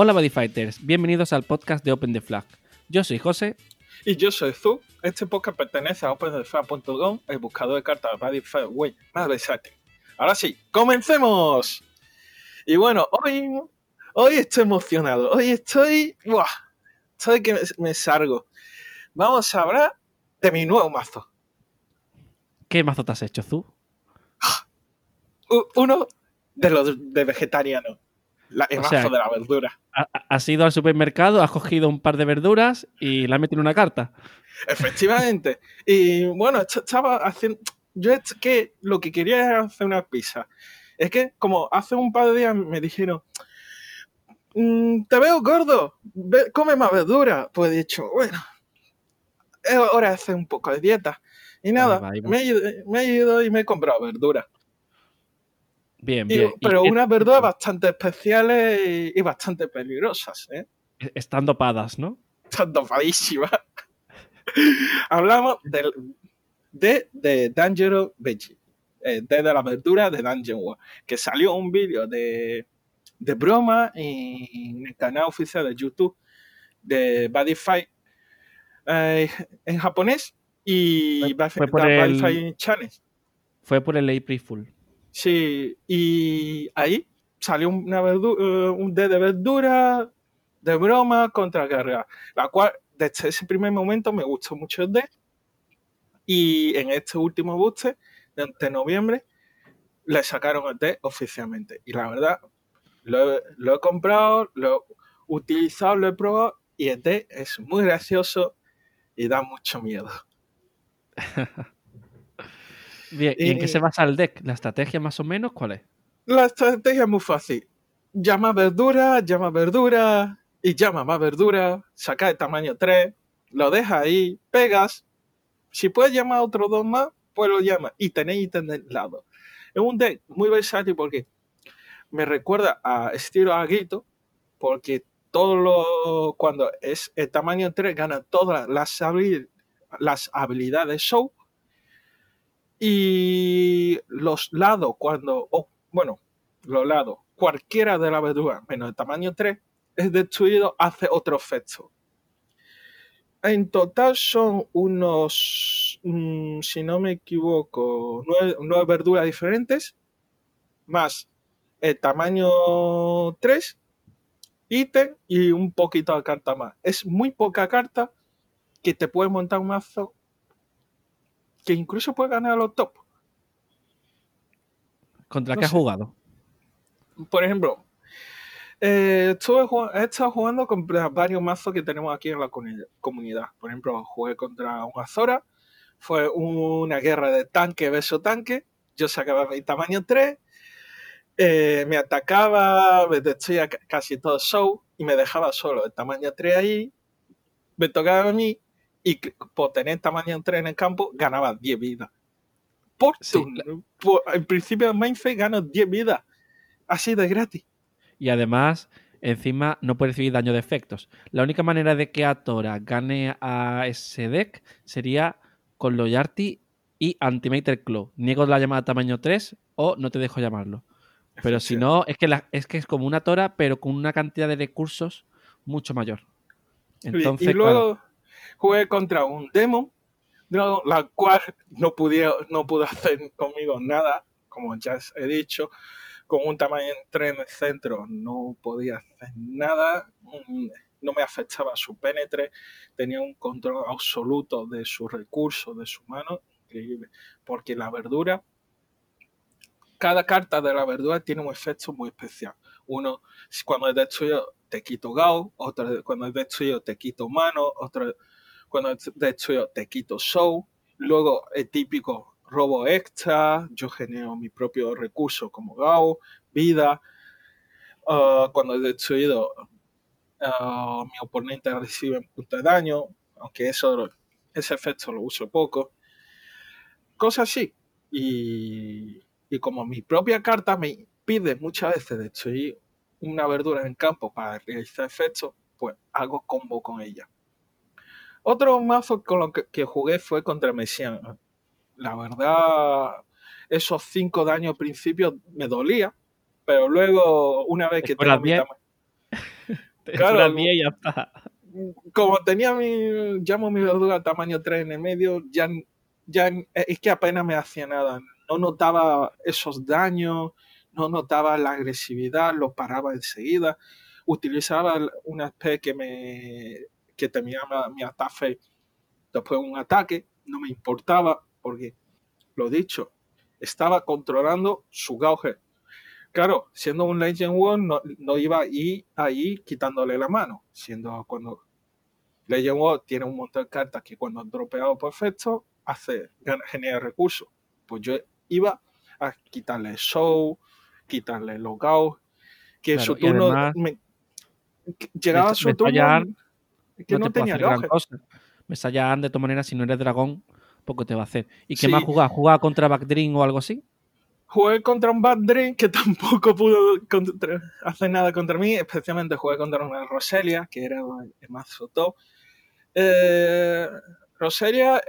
Hola Bodyfighters, bienvenidos al podcast de Open the Flag. Yo soy José. Y yo soy Zu. Este podcast pertenece a OpenTheFlag.com, el buscador de cartas de Bodyfight Way más versátil. Ahora sí, comencemos. Y bueno, hoy, hoy estoy emocionado. Hoy estoy. ¡Buah! Estoy que me, me salgo. Vamos a hablar de mi nuevo mazo. ¿Qué mazo te has hecho, Zu? Uno de los de vegetariano. La, el O mazo sea, de la verdura. Ha- Has ido al supermercado, has cogido un par de verduras y le has metido en una carta. Efectivamente. y bueno, est- estaba haciendo. Yo es que lo que quería era hacer una pizza. Es que, como hace un par de días me dijeron, "Mm, te veo gordo, ve- come más verdura. Pues he dicho, bueno, es hora de hacer un poco de dieta. Y nada, me, he ido, me he ido y me he comprado verdura. Bien, bien. ¿Y pero unas verduras bastante especiales y, y bastante peligrosas, ¿eh? Están dopadas, ¿no? Están dopadísimas. Hablamos del, de, de Dangerous Veggie, eh, de, de la verdura de Dungeon World, que salió un vídeo de, de broma en el canal oficial de YouTube de Bodyfight eh, en japonés y Fue- fue por el- Channel. Fue por el April Fool. Sí, y ahí salió una verdu- eh, un D de verdura de broma contra guerra, la cual desde ese primer momento me gustó mucho el D. Y en este último de, de noviembre le sacaron el D oficialmente. Y la verdad, lo, he- lo he comprado, lo he utilizado, lo he probado y el D es muy gracioso y da mucho miedo. Bien, ¿y en qué Y- se basa el deck? ¿La estrategia más o menos cuál es? La estrategia es muy fácil. Llama verdura, llama verdura y llama más verdura. Saca el tamaño 3, lo deja ahí, pegas. Si puedes llamar a otros dos más, pues lo llamas y tenéis ítem del lado. Es un deck muy versátil porque me recuerda a estilo Aguito, porque todo lo, cuando es el tamaño 3 gana todas las, las habilidades show y los lados cuando, o, bueno, los lados, cualquiera de la verdura menos el tamaño 3 es destruido, hace otro efecto. En total son unos, mm, si no me equivoco, nueve, nueve verduras diferentes, más el tamaño 3, ítem y un poquito de carta más. Es muy poca carta que te puede montar un mazo que incluso puede ganar a los top. ¿Contra No qué has jugado? Por ejemplo, eh, estuve he estado jugando contra varios mazos que tenemos aquí en la comuni- comunidad. Por ejemplo, jugué contra un Azora, fue una guerra de tanque versus tanque. Yo sacaba mi tamaño 3, eh, me atacaba, me destruía ca- casi todo show y me dejaba solo el tamaño 3 ahí. Me tocaba a mí y por tener tamaño 3 en el campo ganaba 10 vidas. Por Sí. Por- en principio en Mainframe gano 10 vidas. Así de gratis. Y además, encima no puede recibir daño de efectos. La única manera de que Atora gane a ese deck sería con Loyalty y Antimater Claw. Niego la llamada tamaño 3 o no te dejo llamarlo. Pero si no, es que, la- es que es como una Tora, pero con una cantidad de recursos mucho mayor. Y- Entonces, y claro, luego jugué contra un demon, no, la cual no, pudiera, no pudo hacer conmigo nada, como ya he dicho, con un tamaño 3 en el centro no podía hacer nada, mm, no me afectaba su penetre, tenía un control absoluto de sus recursos, de su mano, increíble, porque la verdura, cada carta de la verdura tiene un efecto muy especial. Uno, cuando es destruido te quito Gao, otro cuando es destruido te quito mano, otro cuando es destruido te quito show. Luego el típico robo extra, yo genero mi propio recurso como Gao, vida. Ah, cuando es destruido ah, mi oponente recibe un punto de daño, aunque eso, ese efecto lo uso poco. Cosas así. Y, y como mi propia carta me pide muchas veces destruir una verdura en campo para realizar efectos, pues hago combo con ella. Otro mazo con lo que, que jugué fue contra Messian. La verdad, esos 5 daños al principio me dolía, pero luego, una vez que tengo mi 10. tamaño. Claro, duras 10 y ya está. como tenía mi, llamo mi verdura tamaño 3 en el medio, ya, ya es que apenas me hacía nada. No notaba esos daños, no notaba la agresividad, lo paraba enseguida. Utilizaba una SP que me que terminaba mi ataque después de un ataque, no me importaba porque, lo dicho, estaba controlando su gauge. Claro, siendo un Legend War, no, no iba ahí, ahí quitándole la mano, siendo cuando Legend War tiene un montón de cartas que cuando han dropeado perfecto, hace, genera recursos. Pues yo iba a quitarle show, quitarle logout, que Claro, su turno además- me- llegaba Mes- su turno que no, no, te puede tenía hacer gran cosa. Messallan, de todas maneras, si no eres dragón, poco te va a hacer. ¿Y qué Sí. más jugaba? ¿Jugaba contra Backdream o algo así? Jugué contra un Bad Dream que tampoco pudo contra- hacer nada contra mí, especialmente jugué contra una Roselia, que era el mazo top. Eh, Roselia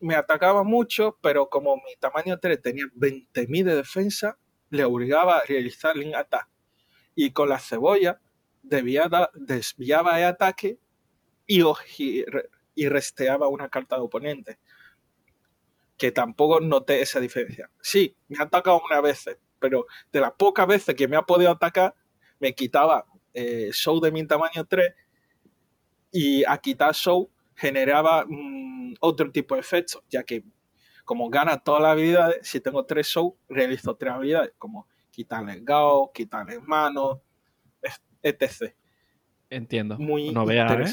me atacaba mucho, pero como mi tamaño 3 tenía 20.000 de defensa, le obligaba a realizar link attack. Y con la cebolla desviaba el ataque y, oji- y resteaba una carta de oponente. Que tampoco noté esa diferencia. Sí, me ha atacado una vez, pero de las pocas veces que me ha podido atacar, me quitaba eh, show de mi tamaño 3 y a quitar show generaba mm, otro tipo de efectos, ya que como gana todas las habilidades, si tengo tres show, realizo tres habilidades, como quitarle Gao, quitarle mano, etc. Entiendo. Muy no ¿eh?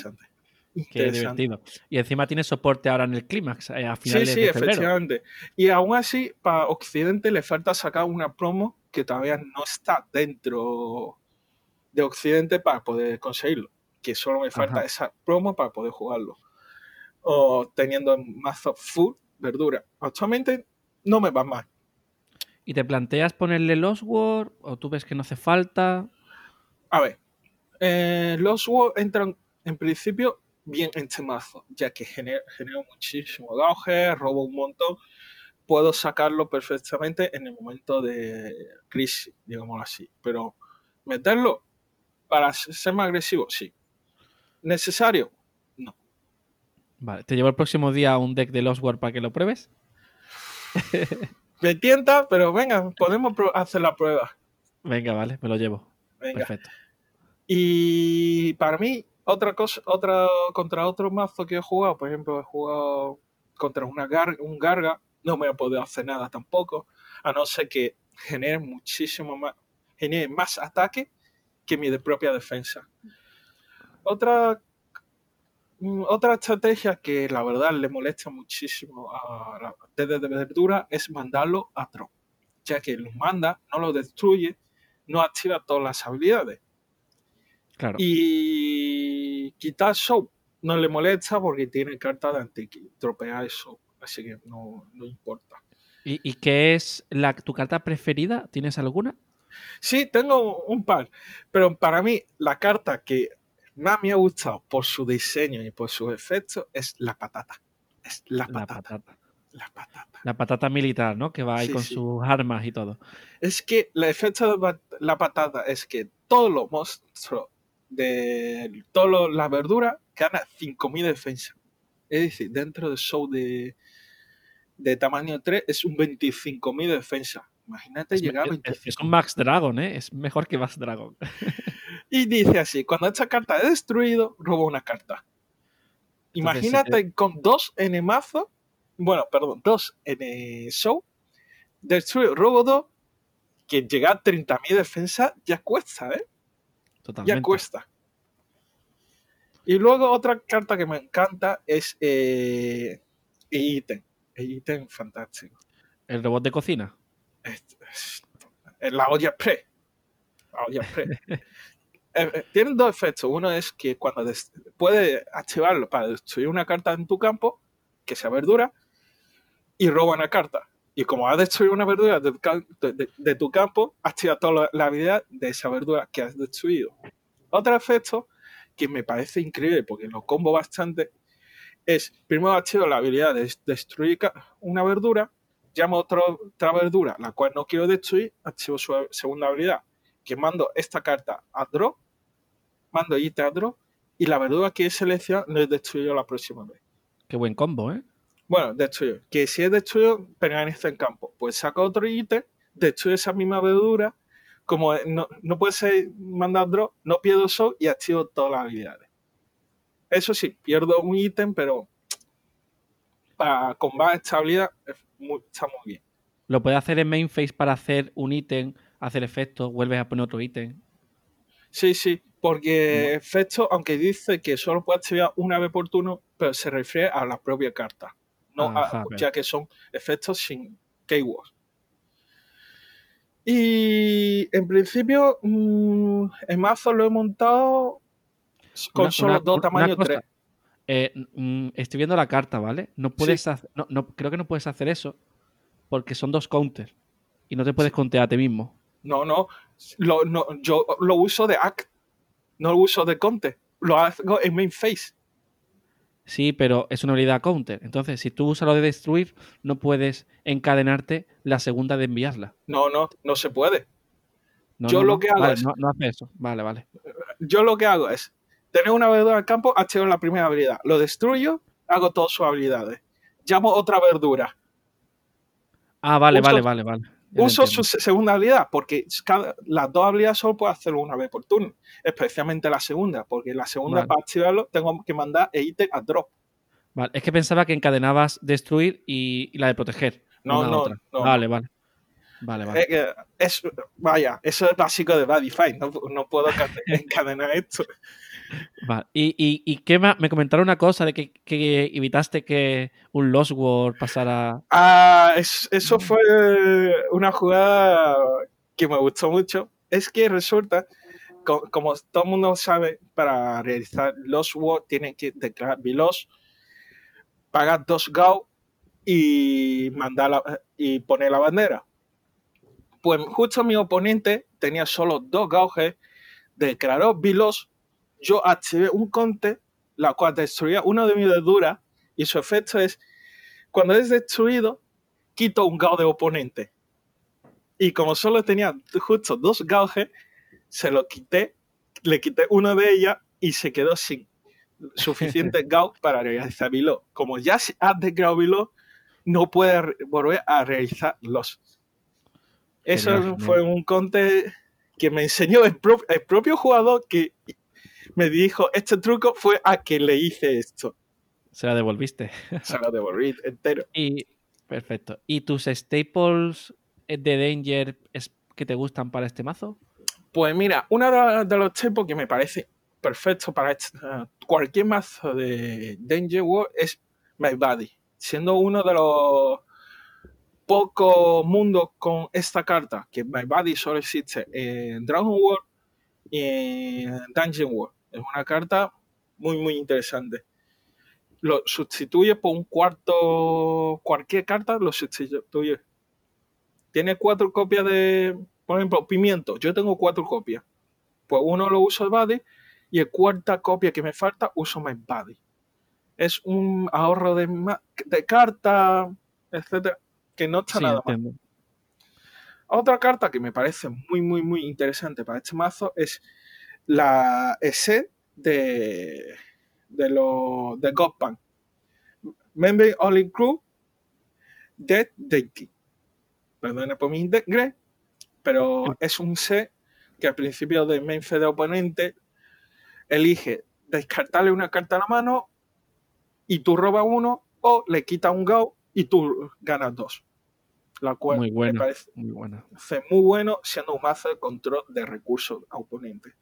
Qué divertido. Y encima tiene soporte ahora en el clímax, eh, a Sí, finales sí, de febrero. efectivamente. Y aún así, para Occidente le falta sacar una promo que todavía no está dentro de Occidente para poder conseguirlo. Que solo me falta Ajá. esa promo para poder jugarlo. O teniendo en mazo full verdura. Actualmente no me va mal. ¿Y te planteas ponerle Lost War o tú ves que no hace falta? A ver, eh, los WoW entran en principio bien en este mazo, ya que genera, genera muchísimo gauge, robo un montón. Puedo sacarlo perfectamente en el momento de crisis, digámoslo así. Pero meterlo para ser más agresivo, sí. ¿Necesario? No. Vale, te llevo el próximo día un deck de Lost War para que lo pruebes. Me tienta, pero venga, podemos hacer la prueba. Venga, vale, me lo llevo. Venga. Perfecto. Y para mí, otra cosa, otra contra otro mazo que he jugado, por ejemplo, he jugado contra una gar- un Garga, no me he podido hacer nada tampoco, a no ser que genere muchísimo más, genere más ataque que mi propia defensa. Otra, mm, otra estrategia que la verdad le molesta muchísimo a la de verdura es mandarlo a Tron, ya que lo manda, no lo destruye, no activa todas las habilidades. Claro. Y quitar show no le molesta porque tiene carta de anti tropear eso. Así que no, no importa. ¿Y, y qué es la, tu carta preferida? ¿Tienes alguna? Sí, tengo un par. Pero para mí, la carta que más me ha gustado por su diseño y por sus efectos es la patata. Es la La patata. La patata. La patata militar, ¿no? Que va ahí Sí, con sí. sus armas y todo. Es que el efecto de la patata es que todos los monstruos de toda la verdura gana 5000 de defensa. Es decir, dentro del show de, de tamaño 3 es un 25.000 de defensa. Imagínate Es, llegar a es- 25. es un Max Dragon, ¿eh? Es mejor que Max Dragon. Y dice así, cuando esta carta es destruido, roba una carta. Entonces, si Imagínate con dos en el mazo, bueno, perdón, dos en el show, destruye, robo dos, que llegar a 30.000 de defensa ya cuesta, ¿eh? Totalmente. Ya cuesta. Y luego otra carta que me encanta es eh, ítem. ítem fantástico. El robot de cocina. La olla pre. La olla pre. Eh, eh, Tienen dos efectos. Uno es que cuando puede activarlo para destruir una carta en tu campo, que sea verdura, y roba una carta. Y como has destruido una verdura de, tu campo, activa toda la, habilidad de esa verdura que has destruido. Otro efecto que me parece increíble porque lo combo bastante es primero activo la habilidad de destruir una verdura, llamo otra, otra verdura, la cual no quiero destruir, activo su segunda habilidad, que mando esta carta a draw mando ítem a drop y la verdura que he seleccionado no es destruido la próxima vez. Qué buen combo, ¿eh? Bueno, destruyo. Que si es destruido, permanece en campo. Pues saca otro ítem, destruye esa misma verdura. Como no, no puede ser mandar drop, no pierdo show y activo todas las habilidades. Eso sí, pierdo un ítem, pero para más estabilidad es muy- está muy bien. Lo puedes hacer en main phase para hacer un ítem, hacer efectos, vuelves a poner otro ítem. Sí, sí, porque efecto, aunque dice que solo puede activar una vez por turno, pero se refiere a la propia carta, no a- Ajá, ya que son efectos sin keywords. Y en principio, mm, el mazo lo he montado con Una- solo una- dos tamaños cosa, 3. eh, mm, estoy viendo la carta, ¿vale? No puedes hacer, no, no- creo que no puedes hacer eso porque son dos counters y no te puedes contear a ti mismo. No, no, lo- no, yo lo uso de act, no lo uso de conte, lo hago en main phase. Sí, pero es una habilidad counter. Entonces, si tú usas lo de destruir, no puedes encadenarte la segunda de enviarla. No, no, no se puede. No, Yo no, lo no. que hago Vale, es- No, hace eso. Vale, vale. yo lo que hago es tener una verdura al campo, activo la primera habilidad, lo destruyo, hago todas sus habilidades. Llamo otra verdura, Ah, vale, vale, vale, vale. Uso entiendo. su se- segunda habilidad, porque cada- las dos habilidades solo puedo hacerlo una vez por turno, especialmente la segunda, porque la segunda Vale. para activarlo tengo que mandar el ítem a drop. Vale, Es que pensaba que encadenabas destruir y, y la de proteger. No, no, otra. no, Vale, vale. Vale, vale. Eh, es, vaya, eso es básico de Badify, no, no puedo encadenar esto. Vale. Y, y, y qué más? Me comentaron una cosa de que, que evitaste que un Lost World pasara. Ah, es- eso fue una jugada que me gustó mucho. Es que resulta, co- como, todo el mundo sabe, para realizar los World tienen que declarar Vilos, pagar dos GAU y, mandar la- y poner la bandera. Pues justo mi oponente tenía solo dos gauges, declaró Vilos, yo activé un conte, la cual destruía una de mis verduras y su efecto es cuando es destruido, quito un gao de oponente. Y como solo tenía justo dos gauges, se lo quité, le quité una de ellas y se quedó sin suficiente gao para realizar Below. Como ya se ha desgrado Below, no puede volver a realizar los. Eso genial. fue un conte que me enseñó el, pro- el propio jugador que me dijo este truco fue a que le hice esto. Se la devolviste. Se lo devolví entero. Y. Perfecto. ¿Y tus staples de Danger es que te gustan para este mazo? Pues mira, uno de, los tipos que me parece perfecto para este- eh, cualquier mazo de Danger World es My Buddy, siendo uno de los pocos mundos con esta carta, que My Buddy solo existe en Dragon World y en Dungeon World. Es una carta muy, muy interesante. Lo sustituye por un cuarto, cualquier carta lo sustituye. Tiene cuatro copias de, por ejemplo, pimiento. Yo tengo cuatro copias. Pues uno lo uso de Buddy y el cuarta copia que me falta uso My Buddy. Es un ahorro de, de carta, etcétera, que no está Sí, nada mal. entiendo. Otra carta que me parece muy, muy, muy interesante para este mazo es la ESE de, de los de Godpan. Member Only Crew Dead Deity. Perdona por mi inglés, pero es un set que al principio del main de oponente elige descartarle una carta a la mano y tú robas uno o le quitas un go y tú ganas dos. La cual Muy me bueno. parece Muy buena. hace muy bueno siendo un mazo de control de recursos a oponentes.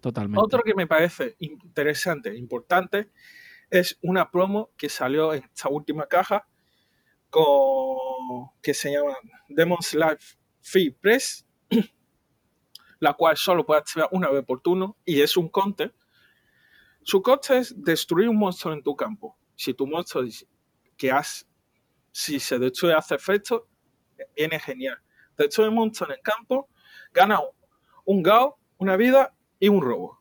Totalmente. Otro que me parece interesante, importante, es una promo que salió en esta última caja con que se llama Demon's Life Free Press, la cual solo puede activar una vez por turno y es un counter. Su coste es destruir un monstruo en tu campo. Si tu monstruo que has, si se destruye hace efecto, viene genial. Destruye un monstruo en el campo, gana un, un Gao, una vida y un robo.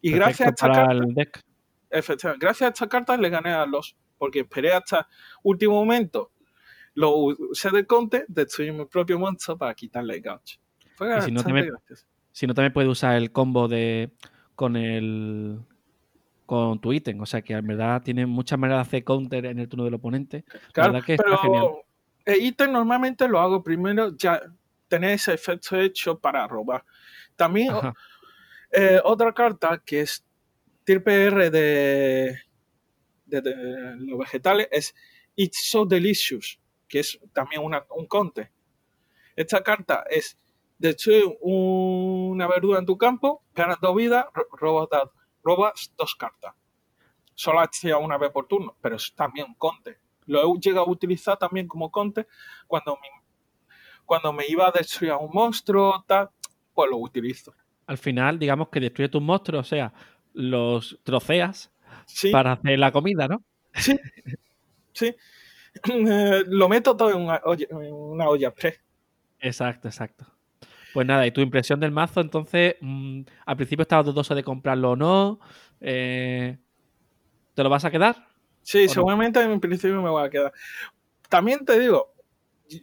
Y gracias a esta carta, gracias a esta carta le gané a los, porque esperé hasta último momento, lo usé de conte, destruí mi propio monstruo para quitarle el gauch. Fue Y si no gracioso. Si no, también puedes usar el combo de con el con tu ítem. O sea que en verdad tiene muchas maneras de hacer counter en el turno del oponente. Claro, verdad que pero está genial. el ítem normalmente lo hago primero ya tener ese efecto hecho para robar. También eh, otra carta que es tier PR de, de, de los vegetales es It's So Delicious, que es también una, un conte. Esta carta es destruir una verdura en tu campo, ganas dos vidas, ro- robas, dos cartas. Solo hacía una vez por turno, pero es también un conte. Lo he llegado a utilizar también como conte cuando me, cuando me iba a destruir a un monstruo, tal, pues lo utilizo. Al final, digamos que destruye tus monstruos, o sea, los troceas Sí, para hacer la comida, ¿no? sí, sí. Eh, lo meto todo en una olla, en una olla express. Exacto, exacto. Pues nada, y tu impresión del mazo, entonces, mm, al principio estabas dudoso de comprarlo o no. eh, ¿Te lo vas a quedar? Sí, no? seguramente en principio me voy a quedar. También te digo,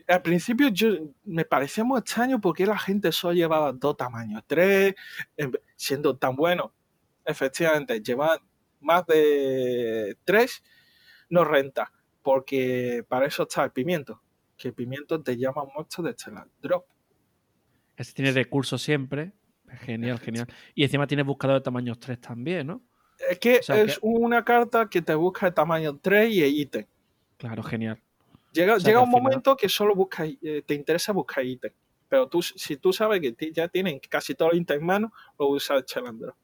al principio yo me parecía muy extraño porque la gente solo llevaba dos tamaños, tres, en- siendo tan bueno. Efectivamente, llevar más de tres no renta, porque para eso está el pimiento, que el pimiento te llama mucho de Stellar Drop. Ese tiene recursos siempre. Genial, genial. Y encima tiene buscador de tamaños 3 también, ¿no? Es que O sea es una carta que te busca el tamaño 3 y el ítem. Claro, genial. Llega, O sea, llega un final- momento que solo busca, eh, te interesa buscar ítem. Pero tú, si tú sabes que ya tienen casi todo el ítem en mano, lo usas Chalandro.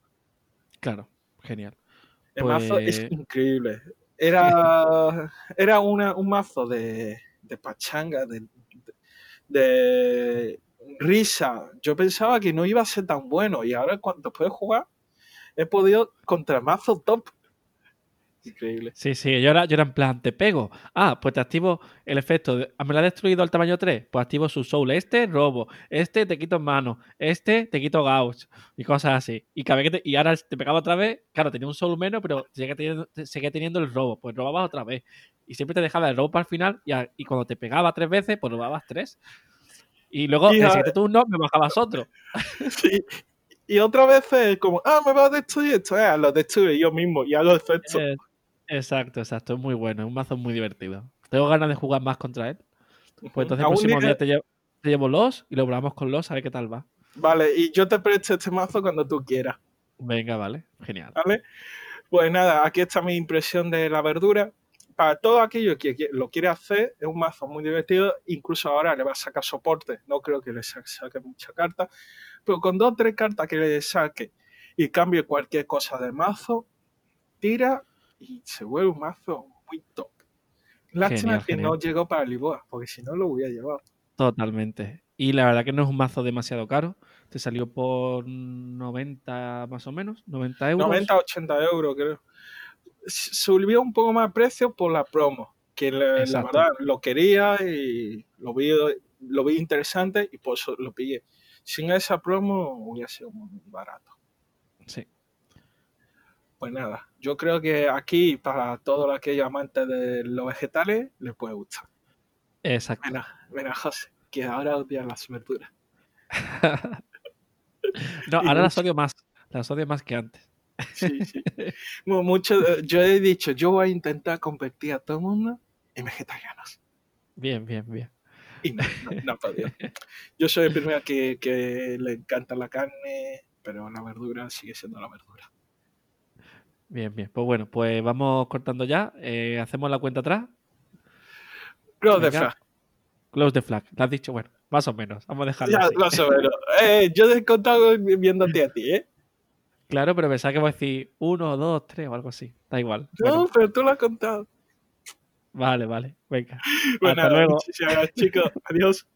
Claro, genial. El mazo es Pues- increíble. Era, era una- un mazo de, de pachanga, de, de risa. Yo pensaba que no iba a ser tan bueno y ahora cuando puedo jugar he podido contra mazo top. Increíble. Sí, sí, yo era, yo era en plan, te pego. Ah, pues te activo el efecto. De, ah, me lo ha destruido al tamaño 3. Pues activo su soul. Este, robo. Este, te quito en mano. Este, te quito gauch. Y cosas así. Y, cada vez que te- y ahora te pegaba otra vez. Claro, tenía un soul menos, pero seguía teniendo, seguía teniendo el robo. Pues robabas otra vez. Y siempre te dejaba el robo para el final. Y, a- y cuando te pegaba tres veces, pues robabas tres. Y luego, en el siguiente turno, me bajabas otro. Sí. Y otra vez es como, ah, me va a destruir esto, eh, lo destruyo yo mismo y hago efecto. Eh, exacto, exacto. Es muy bueno. Es un mazo muy divertido. Tengo ganas de jugar más contra él. Pues entonces el próximo día- día te llevo, te llevo los y lo probamos con los a ver qué tal va. Vale, y yo te presto este mazo cuando tú quieras, Venga, vale. Genial. ¿vale? Pues nada, aquí está mi impresión de la verdura. Para todo aquello que lo quiere hacer, es un mazo muy divertido. Incluso ahora le va a sacar soporte. No creo que le sa- saque mucha carta. Pero con dos o tres cartas que le saque y cambie cualquier cosa del mazo, tira y se vuelve un mazo muy top. Lástima Genial, que genial. no llegó para Lisboa, porque si no lo hubiera llevado. Totalmente. Y la verdad que no es un mazo demasiado caro. Te salió por 90 más o menos, 90 euros. 90, 80 euros, creo. Subió un poco más el precio por la promo, que la Exacto. verdad lo quería y lo vi, lo vi interesante y por eso lo pillé. Sin esa promo hubiera sido muy barato. Sí. Pues nada, yo creo que aquí para todos aquellos amantes de los vegetales les puede gustar. Exacto. Mira, mira José, que ahora odian las verduras. No, ahora las odio más. Las odio más que antes. Sí, sí. Mu- Mucho, yo he dicho, yo voy a intentar convertir a todo el mundo en vegetarianos. Bien, bien, bien. Y no, no, no podido. Yo soy el primero que, que le encanta la carne, pero la verdura sigue siendo la verdura. Bien, bien. Pues bueno, pues vamos cortando ya. Eh, hacemos la cuenta atrás. De Venga. fra- Close the flag. Lo has dicho, bueno, más o menos. Vamos a dejarlo ya así. lo sé, pero, eh, yo he contado viéndote a ti, ¿eh? Claro, pero pensaba que voy a decir uno, dos, tres o algo así. Da igual. No, Bueno, pero tú lo has contado. vale, vale. Venga. Bueno, Hasta luego. muchísimas gracias, chicos. Adiós.